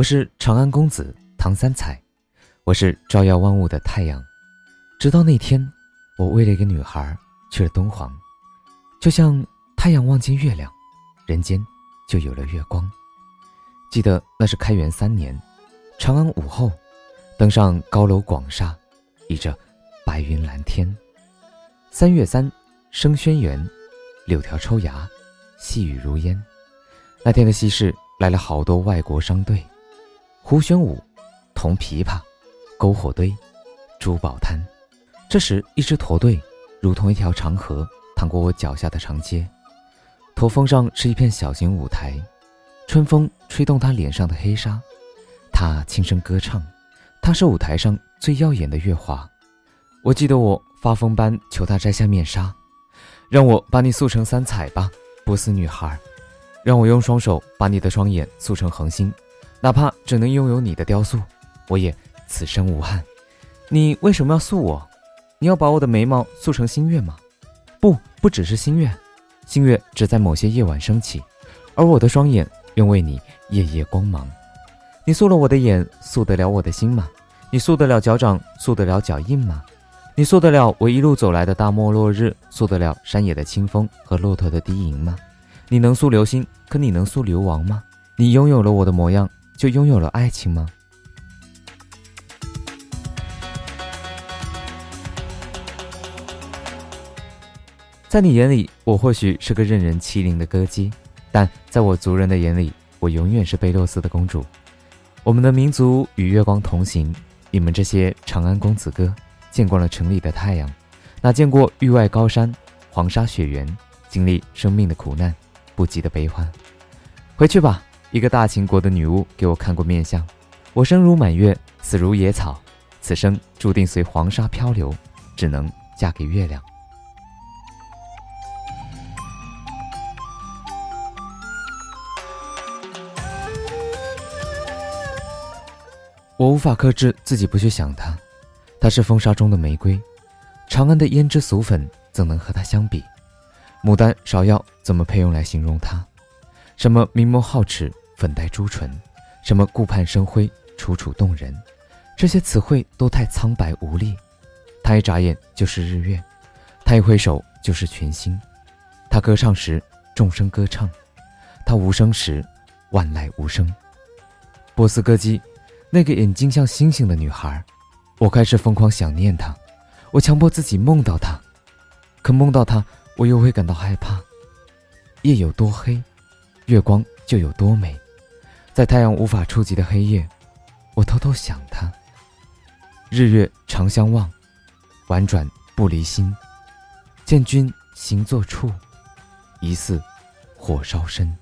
我是长安公子唐三彩，我是照耀万物的太阳。直到那天，我为了一个女孩去了敦煌，就像太阳望见月亮，人间就有了月光。记得那是开元三年，长安午后，登上高楼广厦，倚着白云蓝天。三月三，生轩辕，柳条抽芽，细雨如烟。那天的西市来了好多外国商队。胡旋舞，铜琵琶，篝火堆，珠宝摊。这时，一支驼队如同一条长河，淌过我脚下的长街。驼峰上是一片小型舞台，春风吹动他脸上的黑纱，他轻声歌唱。他是舞台上最耀眼的月华。我记得我发疯般求他摘下面纱，让我把你塑成三彩吧，波斯女孩。让我用双手把你的双眼塑成恒星。哪怕只能拥有你的雕塑，我也此生无憾。你为什么要塑我？你要把我的眉毛塑成星月吗？不，不只是星月，星月只在某些夜晚升起，而我的双眼愿为你夜夜光芒。你塑了我的眼，塑得了我的心吗？你塑得了脚掌，塑得了脚印吗？你塑得了我一路走来的大漠落日，塑得了山野的清风和骆驼的低吟吗？你能塑流星，可你能塑流亡吗？你拥有了我的模样。就拥有了爱情吗？在你眼里，我或许是个任人欺凌的歌姬，但在我族人的眼里，我永远是贝洛斯的公主。我们的民族与月光同行，你们这些长安公子哥，见惯了城里的太阳，哪见过域外高山、黄沙雪原，经历生命的苦难、不羁的悲欢？回去吧。一个大秦国的女巫给我看过面相，我生如满月，死如野草，此生注定随黄沙漂流，只能嫁给月亮。我无法克制自己不去想她，她是风沙中的玫瑰，长安的胭脂俗粉怎能和她相比？牡丹、芍药怎么配用来形容她？什么明眸皓齿？粉黛朱唇，什么顾盼生辉、楚楚动人，这些词汇都太苍白无力。他一眨眼就是日月，他一挥手就是群星。他歌唱时，众生歌唱；他无声时，万籁无声。波斯歌姬，那个眼睛像星星的女孩，我开始疯狂想念她。我强迫自己梦到她，可梦到她，我又会感到害怕。夜有多黑，月光就有多美。在太阳无法触及的黑夜，我偷偷想他。日月长相望，婉转不离心。见君行坐处，疑似火烧身。